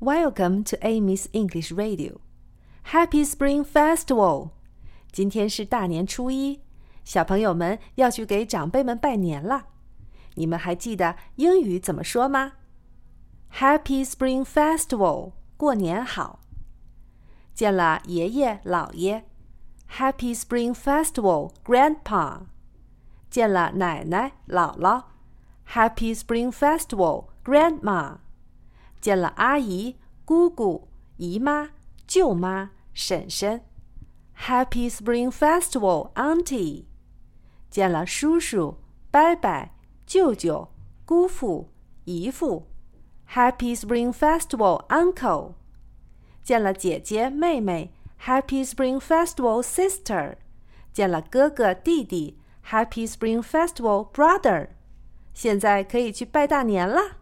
Welcome to Amy's English Radio. Happy Spring Festival! 今天是大年初一，小朋友们要去给长辈们拜年了。你们还记得英语怎么说吗？Happy Spring Festival！过年好！见了爷爷姥爷，Happy Spring Festival, Grandpa！见了奶奶姥姥，Happy Spring Festival, Grandma！见了阿姨、姑姑、姨妈、舅妈、婶婶，Happy Spring Festival, Auntie！见了叔叔、伯伯、舅舅、姑父、姨父，Happy Spring Festival, Uncle！见了姐姐、妹妹，Happy Spring Festival, Sister！见了哥哥、弟弟，Happy Spring Festival, Brother！现在可以去拜大年了。